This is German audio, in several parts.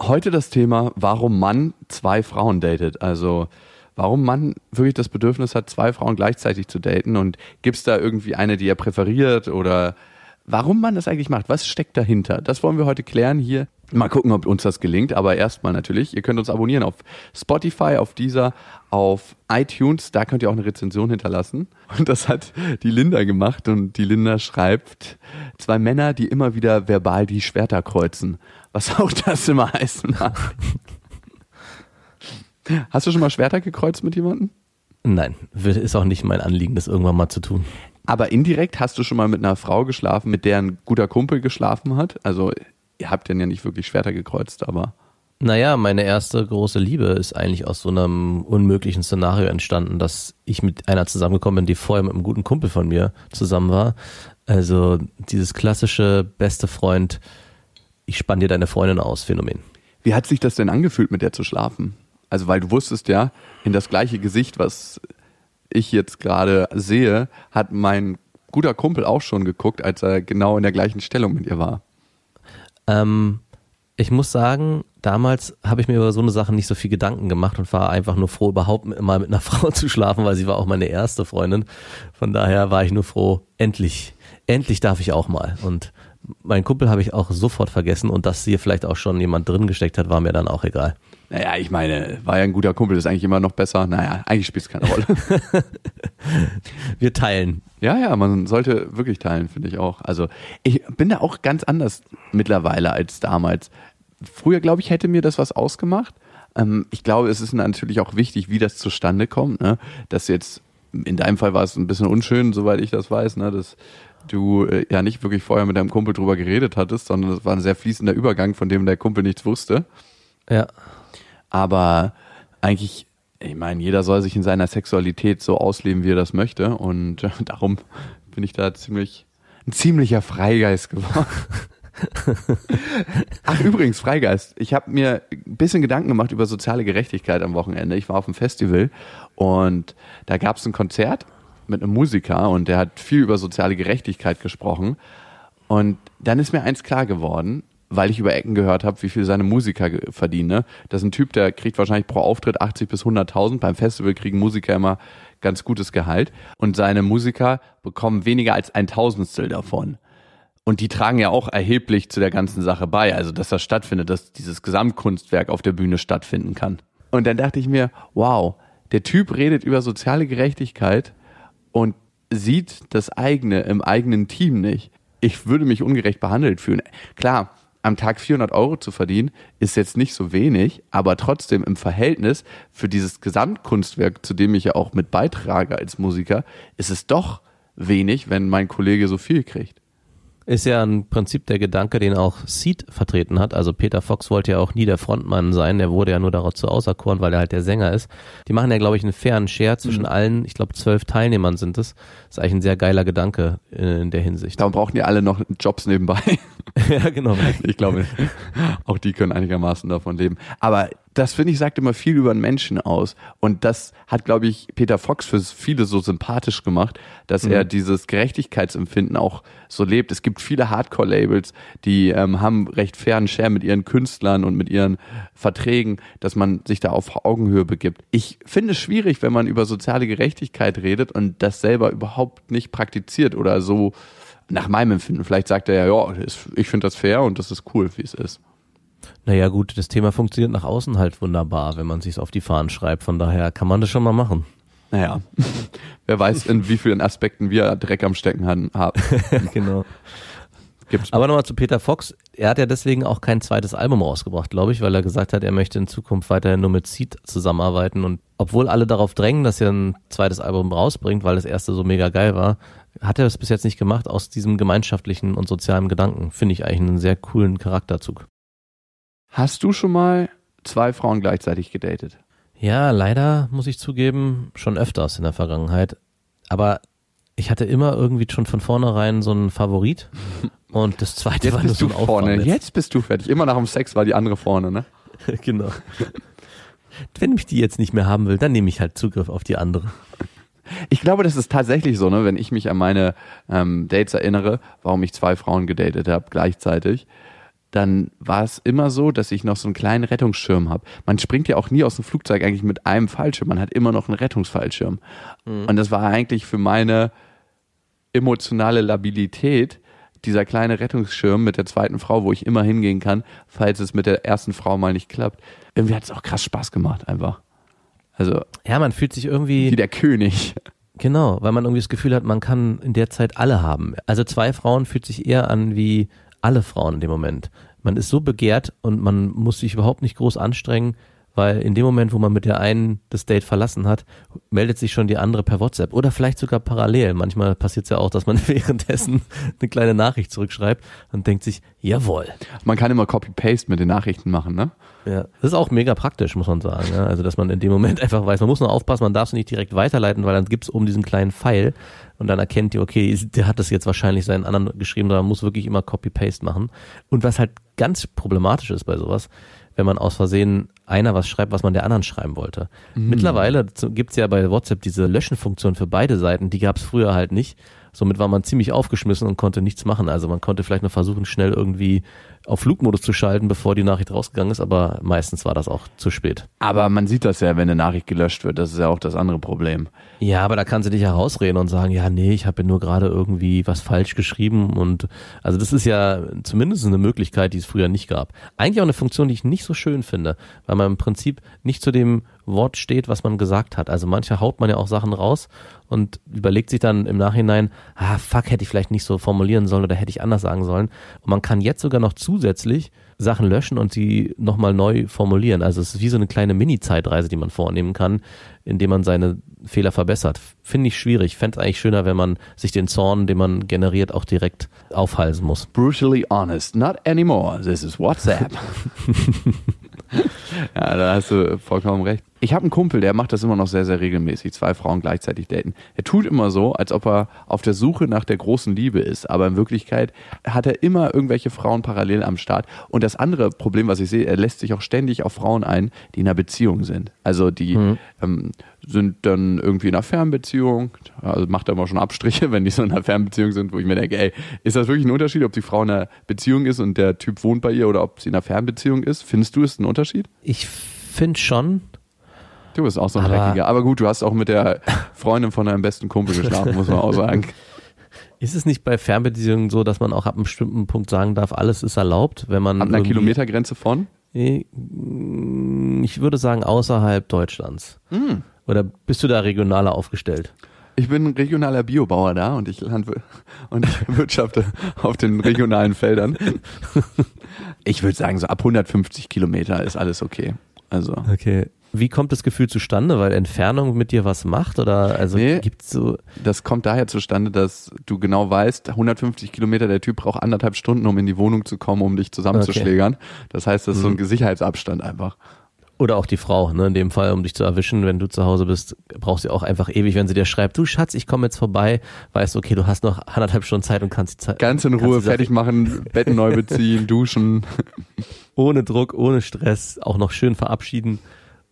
Heute das Thema, warum Mann zwei Frauen datet. Also warum Mann wirklich das Bedürfnis hat, zwei Frauen gleichzeitig zu daten und gibt es da irgendwie eine, die er präferiert oder warum man das eigentlich macht. Was steckt dahinter? Das wollen wir heute klären hier. Mal gucken, ob uns das gelingt. Aber erstmal natürlich, ihr könnt uns abonnieren auf Spotify, auf dieser, auf iTunes. Da könnt ihr auch eine Rezension hinterlassen. Und das hat die Linda gemacht. Und die Linda schreibt, zwei Männer, die immer wieder verbal die Schwerter kreuzen. Was auch das immer heißen mag. Hast du schon mal Schwerter gekreuzt mit jemandem? Nein, ist auch nicht mein Anliegen, das irgendwann mal zu tun. Aber indirekt hast du schon mal mit einer Frau geschlafen, mit der ein guter Kumpel geschlafen hat? Also ihr habt dann ja nicht wirklich Schwerter gekreuzt, aber Naja, meine erste große Liebe ist eigentlich aus so einem unmöglichen Szenario entstanden, dass ich mit einer zusammengekommen bin, die vorher mit einem guten Kumpel von mir zusammen war. Also dieses klassische beste Freund, ich spann dir deine Freundin aus Phänomen. wie hat sich das denn angefühlt, mit der zu schlafen? Also weil du wusstest ja, in das gleiche Gesicht, was ich jetzt gerade sehe, hat mein guter Kumpel auch schon geguckt, als er genau in der gleichen Stellung mit ihr war. Ähm, ich muss sagen, damals habe ich mir über so eine Sache nicht so viel Gedanken gemacht und war einfach nur froh, überhaupt mal mit einer Frau zu schlafen, weil sie war auch meine erste Freundin. Von daher war ich nur froh, endlich, endlich darf ich auch mal. Und meinen Kumpel habe ich auch sofort vergessen und dass hier vielleicht auch schon jemand drin gesteckt hat, war mir dann auch egal. Naja, ich meine, war ja ein guter Kumpel, ist eigentlich immer noch besser. Naja, eigentlich spielt es keine Rolle. Wir teilen. Ja, ja, man sollte wirklich teilen, finde ich auch. Also ich bin da auch ganz anders mittlerweile als damals. Früher, glaube ich, hätte mir das was ausgemacht. Ähm, ich glaube, es ist natürlich auch wichtig, wie das zustande kommt. Ne? Dass jetzt, in deinem Fall war es ein bisschen unschön, soweit ich das weiß, ne? dass du äh, ja nicht wirklich vorher mit deinem Kumpel drüber geredet hattest, sondern es war ein sehr fließender Übergang, von dem der Kumpel nichts wusste. Ja. Aber eigentlich, ich meine, jeder soll sich in seiner Sexualität so ausleben, wie er das möchte. Und äh, darum bin ich da ziemlich ein ziemlicher Freigeist geworden. Ach übrigens, Freigeist. Ich habe mir ein bisschen Gedanken gemacht über soziale Gerechtigkeit am Wochenende. Ich war auf einem Festival und da gab es ein Konzert mit einem Musiker und der hat viel über soziale Gerechtigkeit gesprochen. Und dann ist mir eins klar geworden, weil ich über Ecken gehört habe, wie viel seine Musiker verdienen. Ne? Das ist ein Typ, der kriegt wahrscheinlich pro Auftritt 80 bis 100.000. Beim Festival kriegen Musiker immer ganz gutes Gehalt. Und seine Musiker bekommen weniger als ein Tausendstel davon. Und die tragen ja auch erheblich zu der ganzen Sache bei, also dass das stattfindet, dass dieses Gesamtkunstwerk auf der Bühne stattfinden kann. Und dann dachte ich mir, wow, der Typ redet über soziale Gerechtigkeit und sieht das eigene im eigenen Team nicht. Ich würde mich ungerecht behandelt fühlen. Klar, am Tag 400 Euro zu verdienen ist jetzt nicht so wenig, aber trotzdem im Verhältnis für dieses Gesamtkunstwerk, zu dem ich ja auch mit beitrage als Musiker, ist es doch wenig, wenn mein Kollege so viel kriegt. Ist ja im Prinzip der Gedanke, den auch Seed vertreten hat. Also Peter Fox wollte ja auch nie der Frontmann sein. Der wurde ja nur dazu auserkoren, weil er halt der Sänger ist. Die machen ja, glaube ich, einen fairen Share zwischen allen, ich glaube, zwölf Teilnehmern sind es. ist eigentlich ein sehr geiler Gedanke äh, in der Hinsicht. Darum brauchen die alle noch Jobs nebenbei. ja, genau. Ich glaube, auch die können einigermaßen davon leben. Aber das, finde ich, sagt immer viel über einen Menschen aus. Und das hat, glaube ich, Peter Fox für viele so sympathisch gemacht, dass er dieses Gerechtigkeitsempfinden auch so lebt. Es gibt viele Hardcore-Labels, die ähm, haben recht fairen Share mit ihren Künstlern und mit ihren Verträgen, dass man sich da auf Augenhöhe begibt. Ich finde es schwierig, wenn man über soziale Gerechtigkeit redet und das selber überhaupt nicht praktiziert oder so nach meinem Empfinden. Vielleicht sagt er ja, ja, ich finde das fair und das ist cool, wie es ist. Naja, gut, das Thema funktioniert nach außen halt wunderbar, wenn man sich auf die Fahnen schreibt. Von daher kann man das schon mal machen. Naja, wer weiß, in wie vielen Aspekten wir Dreck am Stecken haben. genau. Gibt's Aber nochmal zu Peter Fox. Er hat ja deswegen auch kein zweites Album rausgebracht, glaube ich, weil er gesagt hat, er möchte in Zukunft weiterhin nur mit Seed zusammenarbeiten. Und obwohl alle darauf drängen, dass er ein zweites Album rausbringt, weil das erste so mega geil war, hat er das bis jetzt nicht gemacht aus diesem gemeinschaftlichen und sozialen Gedanken. Finde ich eigentlich einen sehr coolen Charakterzug. Hast du schon mal zwei Frauen gleichzeitig gedatet? Ja, leider muss ich zugeben, schon öfters in der Vergangenheit. Aber ich hatte immer irgendwie schon von vornherein so einen Favorit. Und das zweite Jetzt war nur bist so du ein vorne. Auffangnetz. Jetzt bist du fertig. Immer nach dem Sex war die andere vorne, ne? genau. Wenn mich die jetzt nicht mehr haben will, dann nehme ich halt Zugriff auf die andere. Ich glaube, das ist tatsächlich so, ne? Wenn ich mich an meine ähm, Dates erinnere, warum ich zwei Frauen gedatet habe gleichzeitig, dann war es immer so, dass ich noch so einen kleinen Rettungsschirm habe. Man springt ja auch nie aus dem Flugzeug eigentlich mit einem Fallschirm. Man hat immer noch einen Rettungsfallschirm. Und das war eigentlich für meine emotionale Labilität dieser kleine Rettungsschirm mit der zweiten Frau, wo ich immer hingehen kann, falls es mit der ersten Frau mal nicht klappt. Irgendwie hat es auch krass Spaß gemacht, einfach. Also Ja, man fühlt sich irgendwie. wie der König. Genau, weil man irgendwie das Gefühl hat, man kann in der Zeit alle haben. Also zwei Frauen fühlt sich eher an wie alle Frauen in dem Moment. Man ist so begehrt und man muss sich überhaupt nicht groß anstrengen, weil in dem Moment, wo man mit der einen das Date verlassen hat, meldet sich schon die andere per WhatsApp oder vielleicht sogar parallel. Manchmal passiert es ja auch, dass man währenddessen eine kleine Nachricht zurückschreibt und denkt sich, jawohl. Man kann immer Copy-Paste mit den Nachrichten machen, ne? Ja, das ist auch mega praktisch, muss man sagen. Ja? Also, dass man in dem Moment einfach weiß, man muss nur aufpassen, man darf es nicht direkt weiterleiten, weil dann gibt's oben diesen kleinen Pfeil und dann erkennt die, okay, der hat das jetzt wahrscheinlich seinen anderen geschrieben, sondern man muss wirklich immer Copy-Paste machen. Und was halt ganz problematisch ist bei sowas, wenn man aus Versehen einer was schreibt, was man der anderen schreiben wollte. Mittlerweile zu- gibt's ja bei WhatsApp diese Löschenfunktion für beide Seiten, die gab's früher halt nicht. Somit war man ziemlich aufgeschmissen und konnte nichts machen. Also man konnte vielleicht noch versuchen, schnell irgendwie auf Flugmodus zu schalten, bevor die Nachricht rausgegangen ist, aber meistens war das auch zu spät. Aber man sieht das ja, wenn eine Nachricht gelöscht wird. Das ist ja auch das andere Problem. Ja, aber da kannst du dich herausreden und sagen, ja, nee, ich habe ja nur gerade irgendwie was falsch geschrieben und also das ist ja zumindest eine Möglichkeit, die es früher nicht gab. Eigentlich auch eine Funktion, die ich nicht so schön finde, weil man im Prinzip nicht zu dem Wort steht, was man gesagt hat. Also manche haut man ja auch Sachen raus und überlegt sich dann im Nachhinein, ah, fuck, hätte ich vielleicht nicht so formulieren sollen oder hätte ich anders sagen sollen. Und man kann jetzt sogar noch zusätzlich Sachen löschen und sie nochmal neu formulieren. Also es ist wie so eine kleine Mini-Zeitreise, die man vornehmen kann, indem man seine Fehler verbessert. Finde ich schwierig. Fände es eigentlich schöner, wenn man sich den Zorn, den man generiert, auch direkt aufhalsen muss. Brutally honest, not anymore. This is WhatsApp. ja, da hast du vollkommen recht. Ich habe einen Kumpel, der macht das immer noch sehr, sehr regelmäßig, zwei Frauen gleichzeitig daten. Er tut immer so, als ob er auf der Suche nach der großen Liebe ist, aber in Wirklichkeit hat er immer irgendwelche Frauen parallel am Start. Und das andere Problem, was ich sehe, er lässt sich auch ständig auf Frauen ein, die in einer Beziehung sind. Also die ähm, sind dann irgendwie in einer Fernbeziehung, also macht er immer schon Abstriche, wenn die so in einer Fernbeziehung sind, wo ich mir denke, ey, ist das wirklich ein Unterschied, ob die Frau in einer Beziehung ist und der Typ wohnt bei ihr oder ob sie in einer Fernbeziehung ist? Findest du es ein Unterschied? Ich finde schon, Du bist auch so ein Aber- Dreckiger. Aber gut, du hast auch mit der Freundin von deinem besten Kumpel geschlafen, muss man auch sagen. ist es nicht bei Fernbeziehungen so, dass man auch ab einem bestimmten Punkt sagen darf, alles ist erlaubt, wenn man Ab einer Kilometergrenze von? Ich würde sagen außerhalb Deutschlands. Hm. Oder bist du da regionaler aufgestellt? Ich bin ein regionaler Biobauer da und ich landwir und ich wirtschafte auf den regionalen Feldern. Ich würde sagen, so ab 150 Kilometer ist alles okay. Also. Okay. Wie kommt das Gefühl zustande? Weil Entfernung mit dir was macht? Oder also Nee. gibt's so. Das kommt daher zustande, dass du genau weißt, 150 Kilometer, der Typ braucht anderthalb Stunden, um in die Wohnung zu kommen, um dich zusammenzuschlägern. Das heißt, das ist so ein Sicherheitsabstand einfach. Oder auch die Frau, ne? In dem Fall, um dich zu erwischen, wenn du zu Hause bist, brauchst du auch einfach ewig, wenn sie dir schreibt, du Schatz, ich komme jetzt vorbei, weißt du, okay, du hast noch anderthalb Stunden Zeit und kannst die Zeit Ganz in Ruhe fertig machen, Betten neu beziehen, duschen. ohne Druck, ohne Stress, auch noch schön verabschieden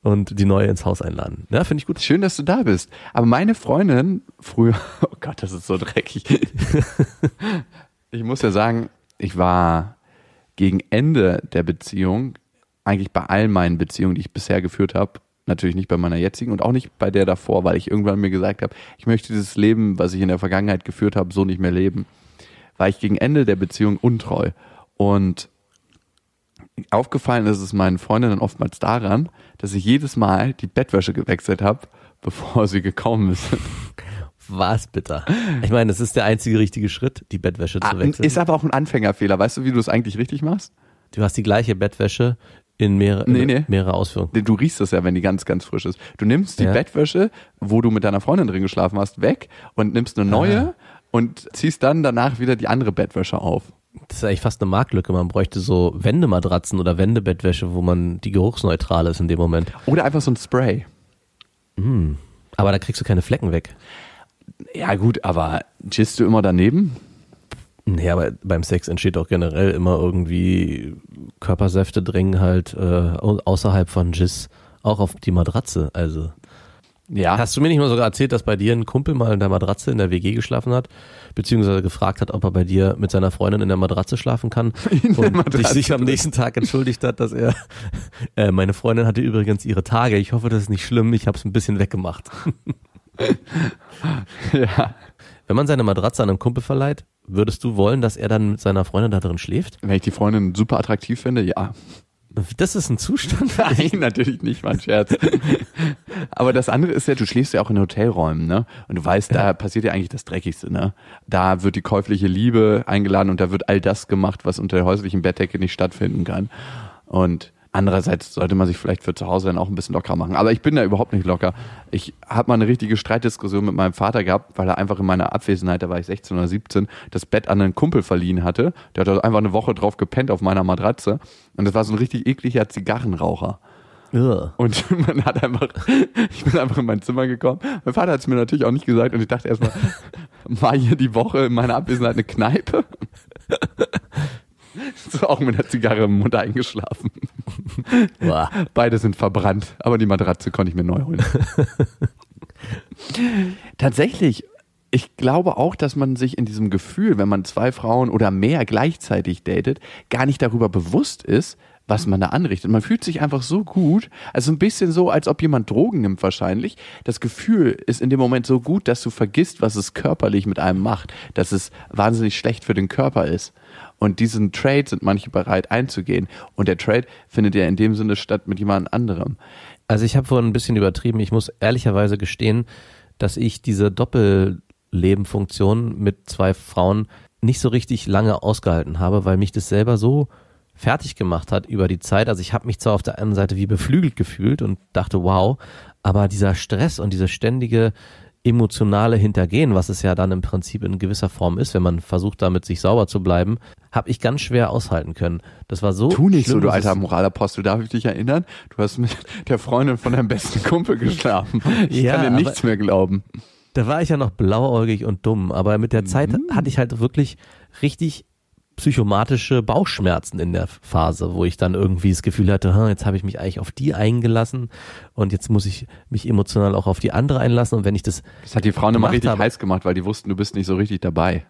und die neue ins Haus einladen. Ja, finde ich gut. Schön, dass du da bist. Aber meine Freundin früher, oh Gott, das ist so dreckig. Ich muss ja sagen, ich war gegen Ende der Beziehung, eigentlich bei all meinen Beziehungen, die ich bisher geführt habe, natürlich nicht bei meiner jetzigen und auch nicht bei der davor, weil ich irgendwann mir gesagt habe, ich möchte dieses Leben, was ich in der Vergangenheit geführt habe, so nicht mehr leben. War ich gegen Ende der Beziehung untreu. Und aufgefallen ist es meinen Freundinnen oftmals daran, dass ich jedes Mal die Bettwäsche gewechselt habe, bevor sie gekommen ist. Was bitter. Ich meine, das ist der einzige richtige Schritt, die Bettwäsche zu wechseln. Ah, Ist aber auch ein Anfängerfehler. Weißt du, wie du es eigentlich richtig machst? Du hast die gleiche Bettwäsche in mehrere, Nee, nee. mehrere Ausführungen. Du riechst es ja, wenn die ganz, ganz frisch ist. Du nimmst die Ja. Bettwäsche, wo du mit deiner Freundin drin geschlafen hast, weg und nimmst eine neue Ah. und ziehst dann danach wieder die andere Bettwäsche auf. Das ist eigentlich fast eine Marktlücke. Man bräuchte so Wendematratzen oder Wendebettwäsche, wo man die geruchsneutral ist in dem Moment. Oder einfach so ein Spray. Aber da kriegst du keine Flecken weg. Ja, gut, aber chillst du immer daneben? Nee, aber beim Sex entsteht auch generell immer irgendwie Körpersäfte dringen halt äh, au- außerhalb von Jizz auch auf die Matratze. Also Ja. hast du mir nicht mal sogar erzählt, dass bei dir ein Kumpel mal in der Matratze in der WG geschlafen hat, beziehungsweise gefragt hat, ob er bei dir mit seiner Freundin in der Matratze schlafen kann und Matratze dich sich am nächsten Tag entschuldigt hat, dass er äh, meine Freundin hatte übrigens ihre Tage. Ich hoffe, das ist nicht schlimm. Ich habe es ein bisschen weggemacht. ja. Wenn man seine Matratze an einen Kumpel verleiht, würdest du wollen, dass er dann mit seiner Freundin da drin schläft? Wenn ich die Freundin super attraktiv finde, ja. Das ist ein Zustand. Nein, natürlich nicht, mein Scherz. Aber das andere ist ja, du schläfst ja auch in Hotelräumen, ne? Und du weißt, da passiert ja eigentlich das Dreckigste, ne? Da wird die käufliche Liebe eingeladen und da wird all das gemacht, was unter der häuslichen Bettdecke nicht stattfinden kann. Und andererseits sollte man sich vielleicht für zu Hause dann auch ein bisschen locker machen. Aber ich bin da überhaupt nicht locker. Ich habe mal eine richtige Streitdiskussion mit meinem Vater gehabt, weil er einfach in meiner Abwesenheit, da war ich 16 oder 17, das Bett an einen Kumpel verliehen hatte. Der hat da einfach eine Woche drauf gepennt auf meiner Matratze. Und das war so ein richtig ekliger Zigarrenraucher. Und man hat einfach, ich bin einfach in mein Zimmer gekommen. Mein Vater hat es mir natürlich auch nicht gesagt und ich dachte erstmal, war hier die Woche in meiner Abwesenheit eine Kneipe? So auch mit einer Zigarre im Mund eingeschlafen. Beide sind verbrannt, aber die Matratze konnte ich mir neu holen. Tatsächlich, ich glaube auch, dass man sich in diesem Gefühl, wenn man zwei Frauen oder mehr gleichzeitig datet, gar nicht darüber bewusst ist, was man da anrichtet. Man fühlt sich einfach so gut, also ein bisschen so, als ob jemand Drogen nimmt wahrscheinlich. Das Gefühl ist in dem Moment so gut, dass du vergisst, was es körperlich mit einem macht, dass es wahnsinnig schlecht für den Körper ist. Und diesen Trade sind manche bereit einzugehen. Und der Trade findet ja in dem Sinne statt mit jemand anderem. Also ich habe vorhin ein bisschen übertrieben. Ich muss ehrlicherweise gestehen, dass ich diese Doppellebenfunktion mit zwei Frauen nicht so richtig lange ausgehalten habe, weil mich das selber so fertig gemacht hat über die Zeit. Also ich habe mich zwar auf der einen Seite wie beflügelt gefühlt und dachte, wow, aber dieser Stress und diese ständige emotionale Hintergehen, was es ja dann im Prinzip in gewisser Form ist, wenn man versucht, damit sich sauber zu bleiben, habe ich ganz schwer aushalten können. Das war so. Tu nicht so, schlimm, du dass es- alter Moralapostel. Darf ich dich erinnern? Du hast mit der Freundin von deinem besten Kumpel geschlafen. Ich Ja, kann dir nichts mehr glauben. Da war ich ja noch blauäugig und dumm, aber mit der Zeit Mhm. hatte ich halt wirklich richtig psychomatische Bauchschmerzen in der Phase, wo ich dann irgendwie das Gefühl hatte, hm, jetzt habe ich mich eigentlich auf die eingelassen und jetzt muss ich mich emotional auch auf die andere einlassen und wenn ich das, Das hat die Frauen immer richtig habe. heiß gemacht, weil die wussten, du bist nicht so richtig dabei.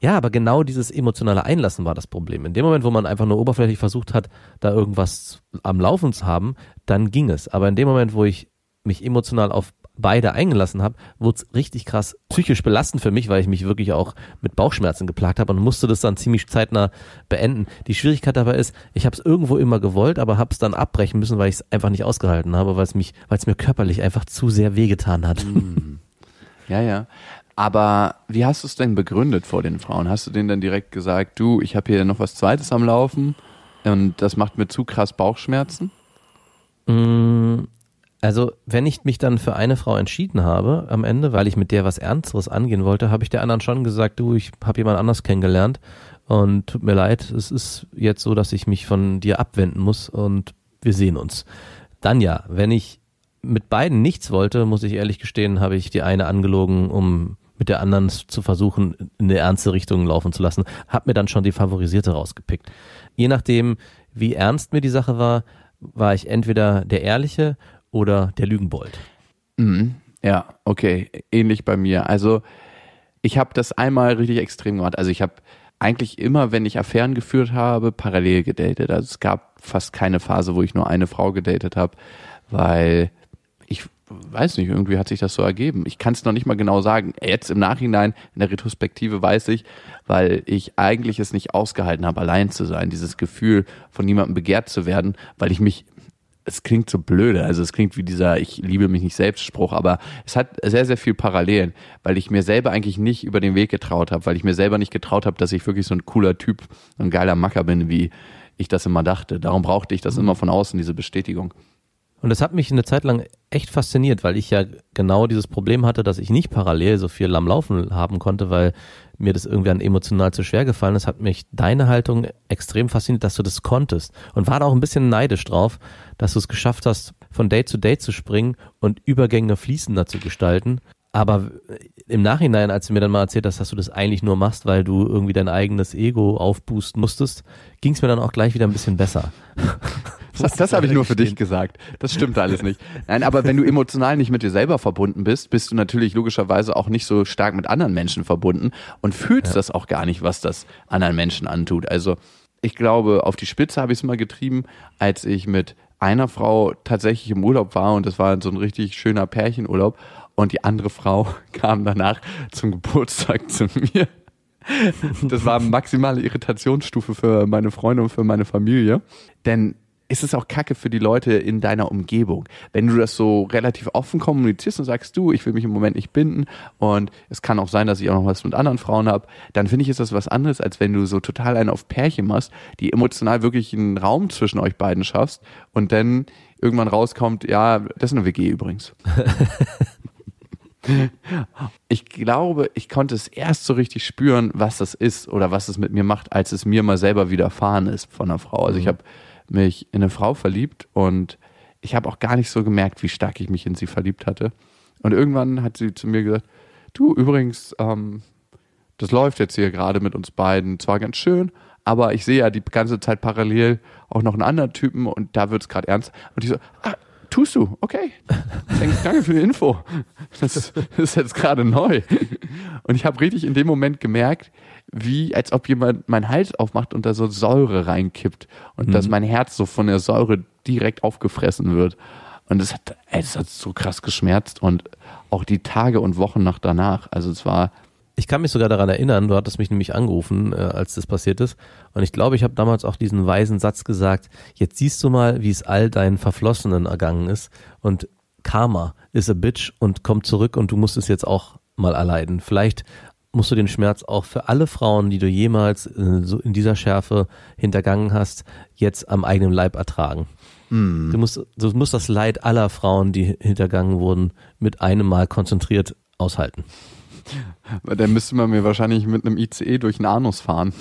ja, aber genau dieses emotionale Einlassen war das Problem. In dem Moment, wo man einfach nur oberflächlich versucht hat, da irgendwas am Laufen zu haben, dann ging es. Aber in dem Moment, wo ich mich emotional auf beide eingelassen habe, wurde es richtig krass psychisch belastend für mich, weil ich mich wirklich auch mit Bauchschmerzen geplagt habe und musste das dann ziemlich zeitnah beenden. Die Schwierigkeit dabei ist, ich habe es irgendwo immer gewollt, aber habe es dann abbrechen müssen, weil ich es einfach nicht ausgehalten habe, weil es mich, weil es mir körperlich einfach zu sehr wehgetan hat. Ja, ja. Aber wie hast du es denn begründet vor den Frauen? Hast du denen dann direkt gesagt, du, ich habe hier noch was Zweites am Laufen und das macht mir zu krass Bauchschmerzen? Mm, Also, wenn ich mich dann für eine Frau entschieden habe am Ende, weil ich mit der was Ernsteres angehen wollte, habe ich der anderen schon gesagt, du, ich habe jemand anders kennengelernt und tut mir leid, es ist jetzt so, dass ich mich von dir abwenden muss und wir sehen uns. Dann ja, wenn ich mit beiden nichts wollte, muss ich ehrlich gestehen, habe ich die eine angelogen, um mit der anderen zu versuchen, in eine ernste Richtung laufen zu lassen. Hab mir dann schon die favorisierte rausgepickt. Je nachdem, wie ernst mir die Sache war, war ich entweder der Ehrliche oder der Lügenbold. Mhm. Ja, okay, ähnlich bei mir. Also ich habe das einmal richtig extrem gemacht. Also ich habe eigentlich immer, wenn ich Affären geführt habe, parallel gedatet. Also es gab fast keine Phase, wo ich nur eine Frau gedatet habe, weil ich weiß nicht, irgendwie hat sich das so ergeben. Ich kann es noch nicht mal genau sagen. Jetzt im Nachhinein, in der Retrospektive weiß ich, weil ich eigentlich es nicht ausgehalten habe, allein zu sein. Dieses Gefühl, von niemandem begehrt zu werden, weil ich mich es klingt so blöde, also es klingt wie dieser Ich liebe mich nicht selbst Spruch, aber es hat sehr, sehr viel Parallelen, weil ich mir selber eigentlich nicht über den Weg getraut habe, weil ich mir selber nicht getraut habe, dass ich wirklich so ein cooler Typ, so ein geiler Macker bin, wie ich das immer dachte. Darum brauchte ich das immer von außen, diese Bestätigung. Und das hat mich eine Zeit lang echt fasziniert, weil ich ja genau dieses Problem hatte, dass ich nicht parallel so viel am Laufen haben konnte, weil mir das irgendwie an emotional zu schwer gefallen ist, hat mich deine Haltung extrem fasziniert, dass du das konntest und war da auch ein bisschen neidisch drauf, dass du es geschafft hast, von Date zu Date zu springen und Übergänge fließender zu gestalten. Aber im Nachhinein, als du mir dann mal erzählt hast, dass du das eigentlich nur machst, weil du irgendwie dein eigenes Ego aufboosten musstest, ging es mir dann auch gleich wieder ein bisschen besser. Das, das habe ich nur für dich gesagt. Das stimmt alles nicht. Nein, aber wenn du emotional nicht mit dir selber verbunden bist, bist du natürlich logischerweise auch nicht so stark mit anderen Menschen verbunden und fühlst ja. das auch gar nicht, was das anderen Menschen antut. Also ich glaube, auf die Spitze habe ich es mal getrieben, als ich mit einer Frau tatsächlich im Urlaub war und das war so ein richtig schöner Pärchenurlaub und die andere Frau kam danach zum Geburtstag zu mir. Das war maximale Irritationsstufe für meine Freunde und für meine Familie. Denn ist es auch kacke für die Leute in deiner Umgebung. Wenn du das so relativ offen kommunizierst und sagst, du, ich will mich im Moment nicht binden und es kann auch sein, dass ich auch noch was mit anderen Frauen habe, dann finde ich, ist das was anderes, als wenn du so total einen auf Pärchen machst, die emotional wirklich einen Raum zwischen euch beiden schaffst und dann irgendwann rauskommt, ja, das ist eine WG übrigens. Ich glaube, ich konnte es erst so richtig spüren, was das ist oder was es mit mir macht, als es mir mal selber widerfahren ist von einer Frau. Also ich mhm. habe mich in eine Frau verliebt und ich habe auch gar nicht so gemerkt, wie stark ich mich in sie verliebt hatte. Und irgendwann hat sie zu mir gesagt, du übrigens, ähm, das läuft jetzt hier gerade mit uns beiden zwar ganz schön, aber ich sehe ja die ganze Zeit parallel auch noch einen anderen Typen und da wird es gerade ernst. Und ich so, ah, tust du, okay. Danke für die Info. Das, das ist jetzt gerade neu. Und ich habe richtig in dem Moment gemerkt, wie als ob jemand meinen Hals aufmacht und da so Säure reinkippt und mhm. dass mein Herz so von der Säure direkt aufgefressen wird. Und es hat, das hat so krass geschmerzt und auch die Tage und Wochen nach danach. Also es war. Ich kann mich sogar daran erinnern, du hattest mich nämlich angerufen, äh, als das passiert ist. Und ich glaube, ich habe damals auch diesen weisen Satz gesagt, jetzt siehst du mal, wie es all deinen Verflossenen ergangen ist. Und Karma ist a bitch und kommt zurück und du musst es jetzt auch mal erleiden. Vielleicht musst du den Schmerz auch für alle Frauen, die du jemals äh, so in dieser Schärfe hintergangen hast, jetzt am eigenen Leib ertragen. Mm. Du, musst, du musst das Leid aller Frauen, die hintergangen wurden, mit einem Mal konzentriert aushalten. Dann müsste man mir wahrscheinlich mit einem ICE durch den Anus fahren.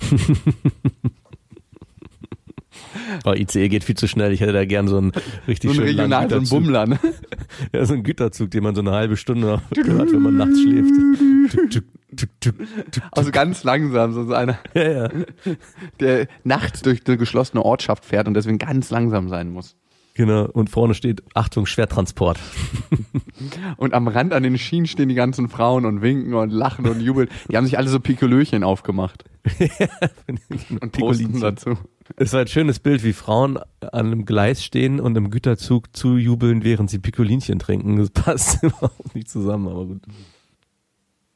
Oh, ICE geht viel zu schnell. Ich hätte da gern so einen richtig so einen schönen regional, so einen Bummler, ne? Ja, so einen Güterzug, den man so eine halbe Stunde hört, wenn man nachts schläft. Also ganz langsam, so einer, ja, ja. der nachts durch eine geschlossene Ortschaft fährt und deswegen ganz langsam sein muss. Genau, und vorne steht, Achtung, Schwertransport. und am Rand an den Schienen stehen die ganzen Frauen und winken und lachen und jubeln. Die haben sich alle so Pikolöchen aufgemacht. und posten dazu. Es war ein schönes Bild, wie Frauen an einem Gleis stehen und im Güterzug zujubeln, während sie Pikolinchen trinken. Das passt überhaupt nicht zusammen, aber gut.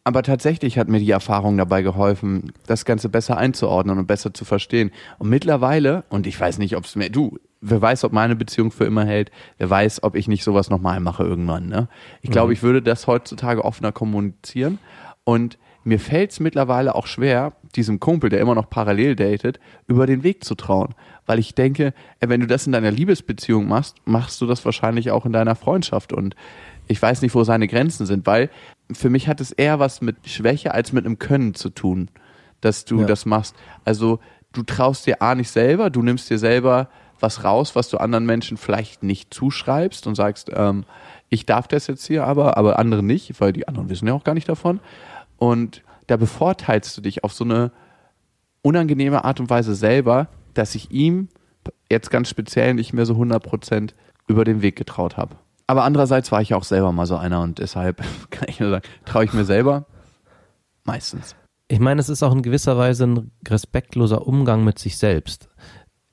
Aber tatsächlich hat mir die Erfahrung dabei geholfen, das Ganze besser einzuordnen und besser zu verstehen. Und mittlerweile, und ich weiß nicht, ob es mir, du, wer weiß, ob meine Beziehung für immer hält, wer weiß, ob ich nicht sowas nochmal mache irgendwann. Ne? Ich glaube, mhm. ich würde das heutzutage offener kommunizieren. Und mir fällt es mittlerweile auch schwer, diesem Kumpel, der immer noch parallel datet, über den Weg zu trauen. Weil ich denke, wenn du das in deiner Liebesbeziehung machst, machst du das wahrscheinlich auch in deiner Freundschaft. Und ich weiß nicht, wo seine Grenzen sind, weil für mich hat es eher was mit Schwäche als mit einem Können zu tun, dass du ja. das machst. Also du traust dir A nicht selber, du nimmst dir selber was raus, was du anderen Menschen vielleicht nicht zuschreibst und sagst, ähm, ich darf das jetzt hier aber, aber andere nicht, weil die anderen wissen ja auch gar nicht davon. Und da bevorteilst du dich auf so eine unangenehme Art und Weise selber, dass ich ihm jetzt ganz speziell nicht mehr so 100% über den Weg getraut habe. Aber andererseits war ich auch selber mal so einer und deshalb kann ich nur sagen, traue ich mir selber meistens. Ich meine, es ist auch in gewisser Weise ein respektloser Umgang mit sich selbst.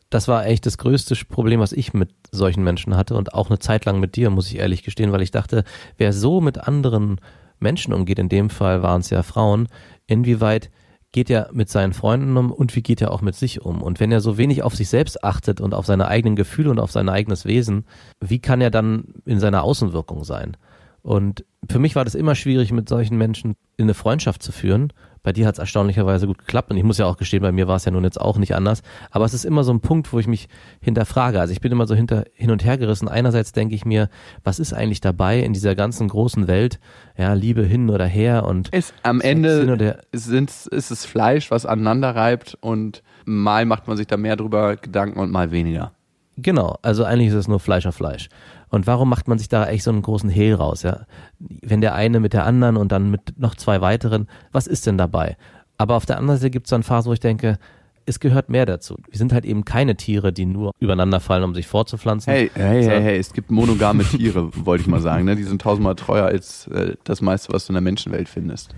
Das war echt das größte Problem, was ich mit solchen Menschen hatte und auch eine Zeit lang mit dir, muss ich ehrlich gestehen, weil ich dachte, wer so mit anderen Menschen umgeht, in dem Fall waren es ja Frauen, inwieweit geht er mit seinen Freunden um und wie geht er auch mit sich um? Und wenn er so wenig auf sich selbst achtet und auf seine eigenen Gefühle und auf sein eigenes Wesen, wie kann er dann in seiner Außenwirkung sein? Und für mich war das immer schwierig, mit solchen Menschen in eine Freundschaft zu führen, Bei dir hat es erstaunlicherweise gut geklappt und ich muss ja auch gestehen, bei mir war es ja nun jetzt auch nicht anders. Aber es ist immer so ein Punkt, wo ich mich hinterfrage. Also ich bin immer so hinter, hin und her gerissen. Einerseits denke ich mir, was ist eigentlich dabei in dieser ganzen großen Welt? Ja, Liebe hin oder her und ist am Ende oder- sind, ist es Fleisch, was aneinander reibt und mal macht man sich da mehr drüber Gedanken und mal weniger. Genau, also eigentlich ist es nur Fleisch auf Fleisch. Und warum macht man sich da echt so einen großen Hehl raus, ja? Wenn der eine mit der anderen und dann mit noch zwei weiteren, was ist denn dabei? Aber auf der anderen Seite gibt es dann Phasen, wo ich denke, es gehört mehr dazu. Wir sind halt eben keine Tiere, die nur übereinander fallen, um sich fortzupflanzen. Hey, hey, So. hey, hey, es gibt monogame Tiere, wollte ich mal sagen. Ne? Die sind tausendmal treuer als äh, das meiste, was du in der Menschenwelt findest.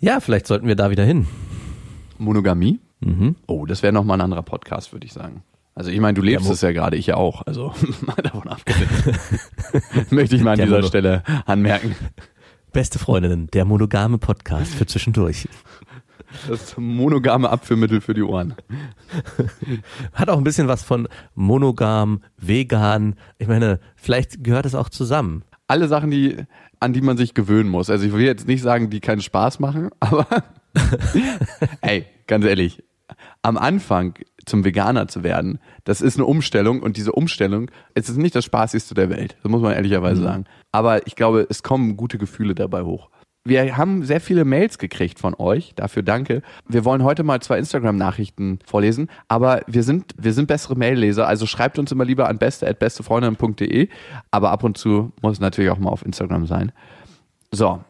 Ja, vielleicht sollten wir da wieder hin. Monogamie? Mhm. Oh, das wäre nochmal ein anderer Podcast, würde ich sagen. Also ich meine, du lebst Ja, es ja gerade, ich ja auch. Also mal davon abgesehen. Möchte ich mal an Der dieser Mono- Stelle anmerken. Beste Freundinnen, der monogame Podcast für zwischendurch. Das monogame Abführmittel für die Ohren. Hat auch ein bisschen was von monogam, vegan. Ich meine, vielleicht gehört es auch zusammen. Alle Sachen, die, an die man sich gewöhnen muss. Also ich will jetzt nicht sagen, die keinen Spaß machen, aber ey, ganz ehrlich, am Anfang zum Veganer zu werden, das ist eine Umstellung und diese Umstellung, es ist nicht das Spaßigste der Welt, das muss man ehrlicherweise sagen. Aber ich glaube, es kommen gute Gefühle dabei hoch. Wir haben sehr viele Mails gekriegt von euch, dafür danke. Wir wollen heute mal zwei Instagram-Nachrichten vorlesen, aber wir sind, wir sind bessere Mailleser, also schreibt uns immer lieber an beste.bestefreundin.de, aber ab und zu muss es natürlich auch mal auf Instagram sein. So,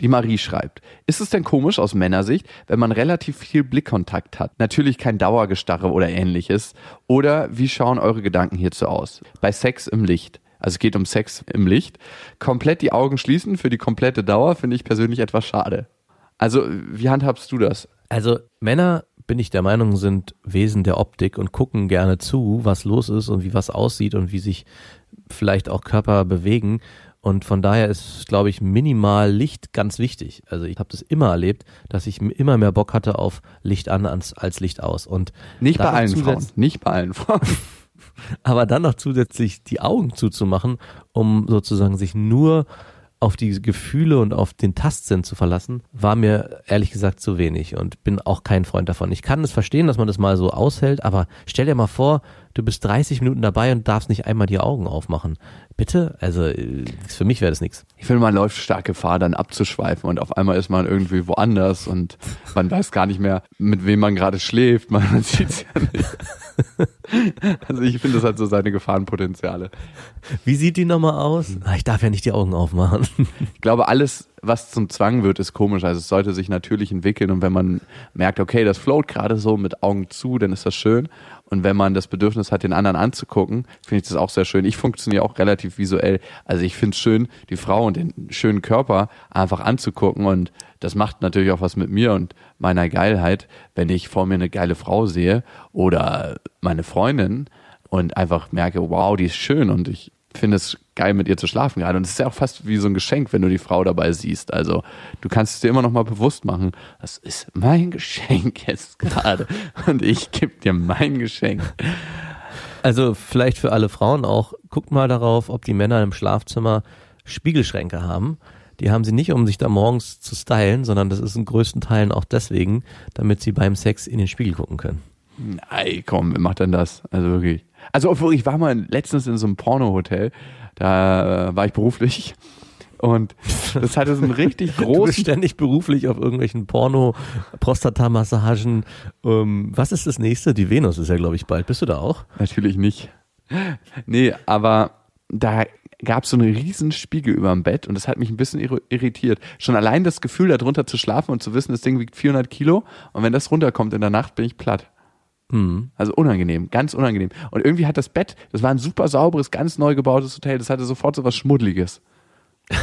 die Marie schreibt, ist es denn komisch aus Männersicht, wenn man relativ viel Blickkontakt hat? Natürlich kein Dauergestarre oder ähnliches. Oder wie schauen eure Gedanken hierzu aus? Bei Sex im Licht. Also es geht um Sex im Licht. Komplett die Augen schließen für die komplette Dauer finde ich persönlich etwas schade. Also, wie handhabst du das? Also Männer, bin ich der Meinung, sind Wesen der Optik und gucken gerne zu, was los ist und wie was aussieht und wie sich vielleicht auch Körper bewegen. Und von daher ist, glaube ich, minimal Licht ganz wichtig. Also ich habe das immer erlebt, dass ich immer mehr Bock hatte auf Licht an als, als Licht aus. Und Nicht bei allen Frauen. Nicht bei allen Frauen. aber dann noch zusätzlich die Augen zuzumachen, um sozusagen sich nur auf die Gefühle und auf den Tastsinn zu verlassen, war mir ehrlich gesagt zu wenig und bin auch kein Freund davon. Ich kann es verstehen, dass man das mal so aushält, aber stell dir mal vor, du bist 30 Minuten dabei und darfst nicht einmal die Augen aufmachen. Bitte? Also äh, für mich wäre das nichts. Ich finde, man läuft stark Gefahr, dann abzuschweifen und auf einmal ist man irgendwie woanders und man weiß gar nicht mehr, mit wem man gerade schläft. Man, man sieht es ja nicht. Also ich finde, das hat so seine Gefahrenpotenziale. Wie sieht die nochmal aus? Ah, ich darf ja nicht die Augen aufmachen. Ich glaube, alles, was zum Zwang wird, ist komisch. Also es sollte sich natürlich entwickeln und wenn man merkt, okay, das float gerade so mit Augen zu, dann ist das schön. Und wenn man das Bedürfnis hat, den anderen anzugucken, finde ich das auch sehr schön. Ich funktioniere auch relativ visuell. Also ich finde es schön, die Frau und den schönen Körper einfach anzugucken und das macht natürlich auch was mit mir und meiner Geilheit, wenn ich vor mir eine geile Frau sehe oder meine Freundin und einfach merke, wow, die ist schön und ich finde es geil, mit ihr zu schlafen gerade. Und es ist ja auch fast wie so ein Geschenk, wenn du die Frau dabei siehst. Also du kannst es dir immer noch mal bewusst machen, das ist mein Geschenk jetzt gerade und ich gebe dir mein Geschenk. Also vielleicht für alle Frauen auch, guckt mal darauf, ob die Männer im Schlafzimmer Spiegelschränke haben. Die haben sie nicht, um sich da morgens zu stylen, sondern das ist in größten Teilen auch deswegen, damit sie beim Sex in den Spiegel gucken können. Ey, komm, wer macht denn das? Also wirklich. Also obwohl ich war mal letztens in so einem Porno-Hotel, da äh, war ich beruflich und das hatte so einen richtig Du bist großen ständig beruflich auf irgendwelchen Porno, Prostatamassagen. Ähm, was ist das nächste? Die Venus ist ja, glaube ich, bald. Bist du da auch? Natürlich nicht. Nee, aber da gab es so einen riesen Spiegel über dem Bett und das hat mich ein bisschen irri- irritiert. Schon allein das Gefühl, da drunter zu schlafen und zu wissen, das Ding wiegt 400 Kilo und wenn das runterkommt in der Nacht, bin ich platt. Hm. Also unangenehm, ganz unangenehm. Und irgendwie hat das Bett, das war ein super sauberes, ganz neu gebautes Hotel, das hatte sofort so was Schmuddeliges. das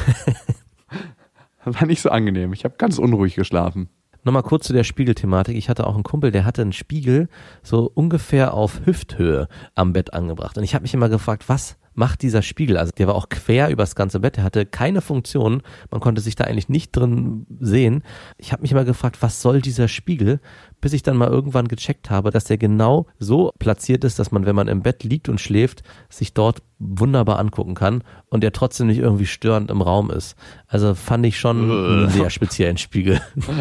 war nicht so angenehm. Ich habe ganz unruhig geschlafen. Nochmal kurz zu der Spiegelthematik. Ich hatte auch einen Kumpel, der hatte einen Spiegel so ungefähr auf Hüfthöhe am Bett angebracht. Und ich habe mich immer gefragt, was macht dieser Spiegel? Also der war auch quer übers ganze Bett, der hatte keine Funktion, man konnte sich da eigentlich nicht drin sehen. Ich habe mich immer gefragt, was soll dieser Spiegel? Bis ich dann mal irgendwann gecheckt habe, dass der genau so platziert ist, dass man, wenn man im Bett liegt und schläft, sich dort wunderbar angucken kann und der trotzdem nicht irgendwie störend im Raum ist. Also fand ich schon einen sehr speziellen Spiegel.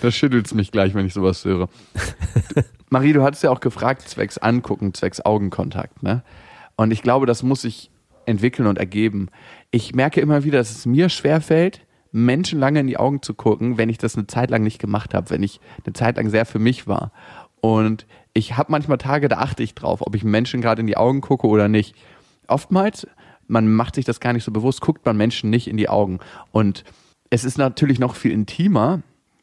Da schüttelt's mich gleich, wenn ich sowas höre. Marie, du hattest ja auch gefragt, zwecks Angucken, zwecks Augenkontakt, ne? Und ich glaube, das muss sich entwickeln und ergeben. Ich merke immer wieder, dass es mir schwerfällt, Menschen lange in die Augen zu gucken, wenn ich das eine Zeit lang nicht gemacht habe, wenn ich eine Zeit lang sehr für mich war. Und ich habe manchmal Tage, da achte ich drauf, ob ich Menschen gerade in die Augen gucke oder nicht. Oftmals, man macht sich das gar nicht so bewusst, guckt man Menschen nicht in die Augen. Und es ist natürlich noch viel intimer,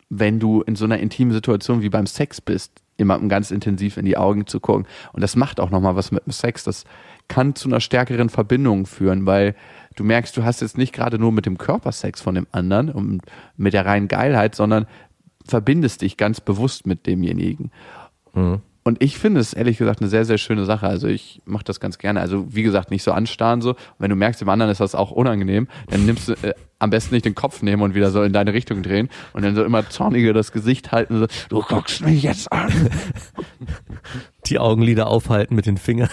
wenn du in so einer intimen Situation wie beim Sex bist, jemandem ganz intensiv in die Augen zu gucken. Und das macht auch nochmal was mit dem Sex. Das kann zu einer stärkeren Verbindung führen, weil du merkst, du hast jetzt nicht gerade nur mit dem Körpersex von dem anderen und mit der reinen Geilheit, sondern verbindest dich ganz bewusst mit demjenigen. Mhm. Und ich finde es ehrlich gesagt eine sehr, sehr schöne Sache. Also ich mache das ganz gerne. Also wie gesagt, nicht so anstarren so. Und wenn du merkst, dem anderen ist das auch unangenehm, dann nimmst du äh, am besten nicht den Kopf nehmen und wieder so in deine Richtung drehen und dann so immer zorniger das Gesicht halten. So, du guckst mich jetzt an. Die Augenlider aufhalten mit den Fingern.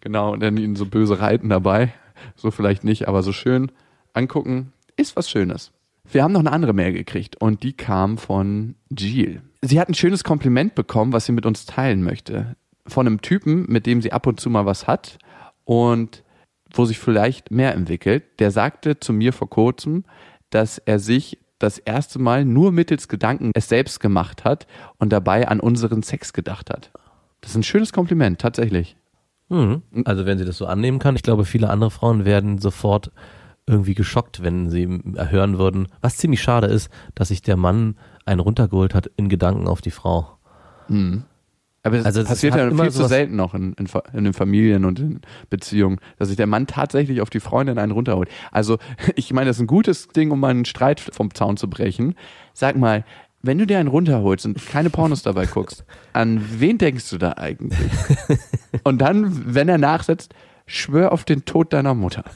Genau, und dann ihn so böse reiten dabei. So vielleicht nicht, aber so schön angucken ist was Schönes. Wir haben noch eine andere Mail gekriegt und die kam von Jill. Sie hat ein schönes Kompliment bekommen, was sie mit uns teilen möchte. Von einem Typen, mit dem sie ab und zu mal was hat und wo sich vielleicht mehr entwickelt. Der sagte zu mir vor kurzem, dass er sich das erste Mal nur mittels Gedanken es selbst gemacht hat und dabei an unseren Sex gedacht hat. Das ist ein schönes Kompliment, tatsächlich. Mhm. Also wenn sie das so annehmen kann, ich glaube, viele andere Frauen werden sofort irgendwie geschockt, wenn sie hören würden, was ziemlich schade ist, dass sich der Mann einen runtergeholt hat in Gedanken auf die Frau. Aber das Also es passiert ja viel zu selten noch in, in, in den Familien und in Beziehungen, dass sich der Mann tatsächlich auf die Freundin einen runterholt. Also ich meine, das ist ein gutes Ding, um mal einen Streit vom Zaun zu brechen. Sag mal, wenn du dir einen runterholst und keine Pornos dabei guckst, an wen denkst du da eigentlich? Und dann, wenn er nachsetzt, schwör auf den Tod deiner Mutter.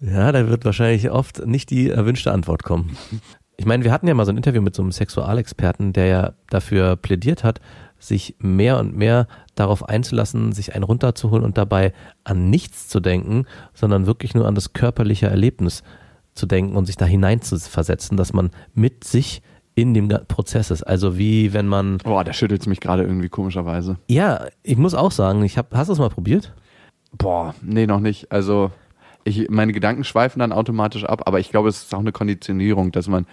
Ja, da wird wahrscheinlich oft nicht die erwünschte Antwort kommen. Ich meine, wir hatten ja mal so ein Interview mit so einem Sexualexperten, der ja dafür plädiert hat, sich mehr und mehr darauf einzulassen, sich einen runterzuholen und dabei an nichts zu denken, sondern wirklich nur an das körperliche Erlebnis zu denken und sich da hinein zu versetzen, dass man mit sich in dem Prozess ist. Also wie wenn man, Boah, da schüttelt mich gerade irgendwie komischerweise. ja, ich muss auch sagen, ich hab, hast du es mal probiert? Boah, nee, noch nicht. Also ich, meine Gedanken schweifen dann automatisch ab, aber ich glaube, es ist auch eine Konditionierung, dass man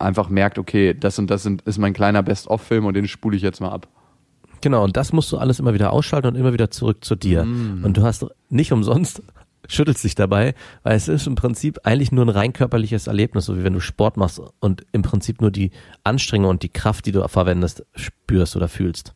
einfach merkt, okay, das und das sind, ist mein kleiner Best-of-Film und den spule ich jetzt mal ab. Genau, und das musst du alles immer wieder ausschalten und immer wieder zurück zu dir. Und du hast nicht umsonst, schüttelst dich dabei, weil es ist im Prinzip eigentlich nur ein rein körperliches Erlebnis, so wie wenn du Sport machst und im Prinzip nur die Anstrengung und die Kraft, die du verwendest, spürst oder fühlst.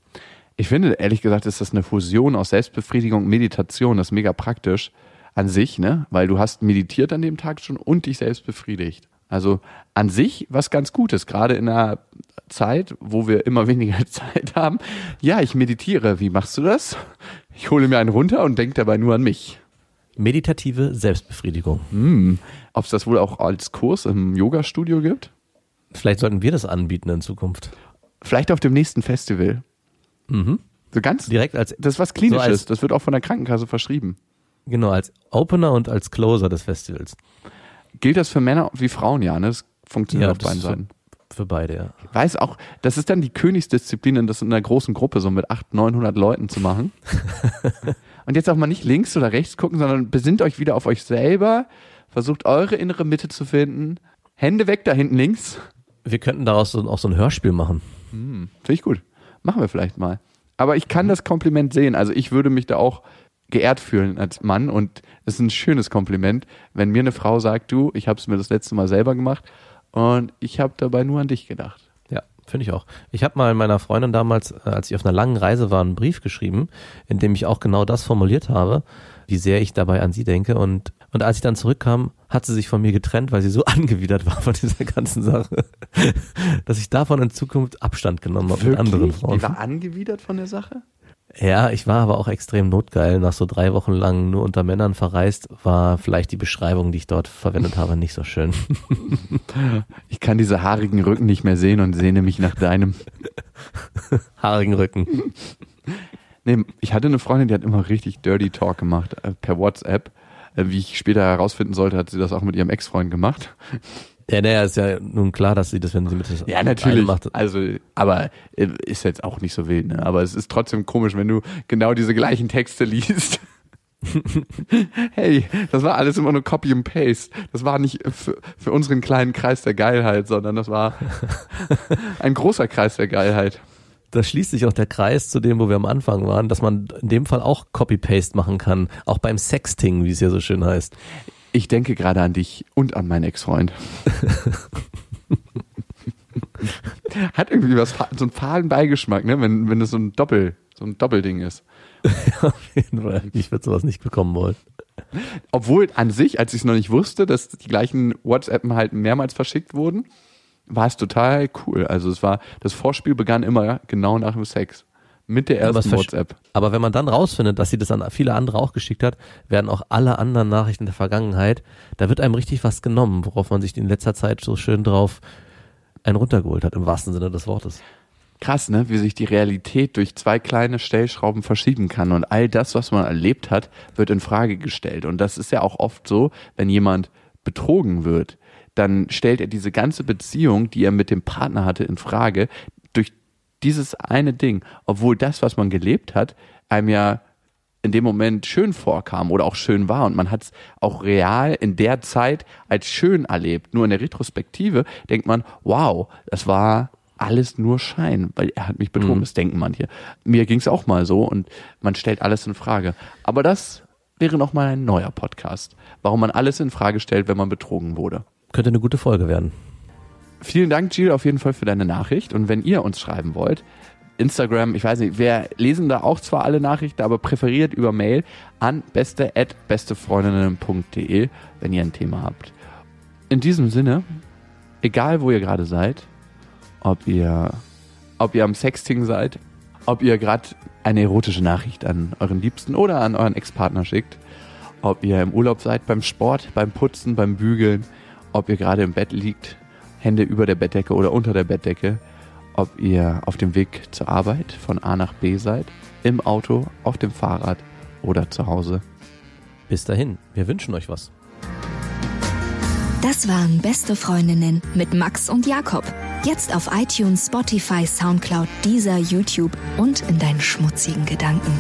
Ich finde, ehrlich gesagt, ist das eine Fusion aus Selbstbefriedigung und Meditation. Das ist mega praktisch an sich, ne? Weil du hast meditiert an dem Tag schon und dich selbst befriedigt. Also an sich was ganz Gutes, gerade in einer Zeit, wo wir immer weniger Zeit haben. Ja, ich meditiere. Wie machst du das? Ich hole mir einen runter und denke dabei nur an mich. Meditative Selbstbefriedigung. Hm. Ob es das wohl auch als Kurs im Yoga-Studio gibt? Vielleicht sollten wir das anbieten in Zukunft. Vielleicht auf dem nächsten Festival. Mhm. So ganz. Direkt als, Das ist was Klinisches. So das wird auch von der Krankenkasse verschrieben. Genau, als Opener und als Closer des Festivals. Gilt das für Männer wie Frauen, ja? Ne? Das funktioniert Ja, auf beiden. Seiten. Für beide, ja. Ich weiß auch, das ist dann die Königsdisziplin, das in einer großen Gruppe so mit 800, 900 Leuten zu machen. Und jetzt auch mal nicht links oder rechts gucken, sondern besinnt euch wieder auf euch selber, versucht eure innere Mitte zu finden. Hände weg da hinten links. Wir könnten daraus so, auch so ein Hörspiel machen. Finde ich gut. Machen wir vielleicht mal. Aber ich kann das Kompliment sehen. Also ich würde mich da auch geehrt fühlen als Mann und es ist ein schönes Kompliment, wenn mir eine Frau sagt, du, ich habe es mir das letzte Mal selber gemacht und ich habe dabei nur an dich gedacht. Ja, finde ich auch. Ich habe mal meiner Freundin damals, äh, als ich auf einer langen Reise war, einen Brief geschrieben, in dem ich auch genau das formuliert habe, wie sehr ich dabei an sie denke. Und, und als ich dann zurückkam, hat sie sich von mir getrennt, weil sie so angewidert war von dieser ganzen Sache, dass ich davon in Zukunft Abstand genommen habe mit anderen Frauen. Die war angewidert von der Sache? Ja, ich war aber auch extrem notgeil. Nach so drei Wochen lang nur unter Männern verreist, war vielleicht die Beschreibung, die ich dort verwendet habe, nicht so schön. Ich kann diese haarigen Rücken nicht mehr sehen und sehne mich nach deinem. Haarigen Rücken. Nee, ich hatte eine Freundin, die hat immer richtig Dirty Talk gemacht äh, per WhatsApp. Äh, wie ich später herausfinden sollte, hat sie das auch mit ihrem Ex-Freund gemacht. Ja, naja, ist ja nun klar, dass sie das, wenn sie mit das Ja, natürlich. macht. Also, aber äh, ist jetzt auch nicht so wild, ne? Aber es ist trotzdem komisch, wenn du genau diese gleichen Texte liest. hey, das war alles immer nur Copy and Paste. Das war nicht für, für unseren kleinen Kreis der Geilheit, sondern das war ein großer Kreis der Geilheit. Da schließt sich auch der Kreis zu dem, wo wir am Anfang waren, dass man in dem Fall auch Copy-Paste machen kann. Auch beim Sexting, wie es ja so schön heißt. Ich denke gerade an dich und an meinen Ex-Freund. Hat irgendwie was, so einen fahlen Beigeschmack, ne? Wenn, wenn es so ein Doppel, so ein Doppelding ist. Auf jeden Fall. Ich würde sowas nicht bekommen wollen. Obwohl an sich, als ich es noch nicht wusste, dass die gleichen WhatsAppen halt mehrmals verschickt wurden, war es total cool. Also es war, das Vorspiel begann immer genau nach dem Sex. Mit der Aber ersten versch- WhatsApp. Aber wenn man dann rausfindet, dass sie das an viele andere auch geschickt hat, werden auch alle anderen Nachrichten der Vergangenheit, da wird einem richtig was genommen, worauf man sich in letzter Zeit so schön drauf einen runtergeholt hat, im wahrsten Sinne des Wortes. Krass, ne? Wie sich die Realität durch zwei kleine Stellschrauben verschieben kann. Und all das, was man erlebt hat, wird in Frage gestellt. Und das ist ja auch oft so, wenn jemand betrogen wird, dann stellt er diese ganze Beziehung, die er mit dem Partner hatte, in Frage dieses eine Ding. Obwohl das, was man gelebt hat, einem ja in dem Moment schön vorkam oder auch schön war und man hat es auch real in der Zeit als schön erlebt. Nur in der Retrospektive denkt man, wow, das war alles nur Schein, weil er hat mich betrogen. Das denken manche. Mir ging es auch mal so und man stellt alles in Frage. Aber das wäre noch mal ein neuer Podcast, warum man alles in Frage stellt, wenn man betrogen wurde. Könnte eine gute Folge werden. Vielen Dank, Jill, auf jeden Fall für deine Nachricht. Und wenn ihr uns schreiben wollt, Instagram, ich weiß nicht, wir lesen da auch zwar alle Nachrichten, aber präferiert über Mail an beste at bestefreundinnen.de, wenn ihr ein Thema habt. In diesem Sinne, egal wo ihr gerade seid, ob ihr, ob ihr am Sexting seid, ob ihr gerade eine erotische Nachricht an euren Liebsten oder an euren Ex-Partner schickt, ob ihr im Urlaub seid, beim Sport, beim Putzen, beim Bügeln, ob ihr gerade im Bett liegt, Hände über der Bettdecke oder unter der Bettdecke, ob ihr auf dem Weg zur Arbeit von A nach B seid, im Auto, auf dem Fahrrad oder zu Hause. Bis dahin, wir wünschen euch was. Das waren Beste Freundinnen mit Max und Jakob. Jetzt auf iTunes, Spotify, Soundcloud, dieser YouTube und in deinen schmutzigen Gedanken.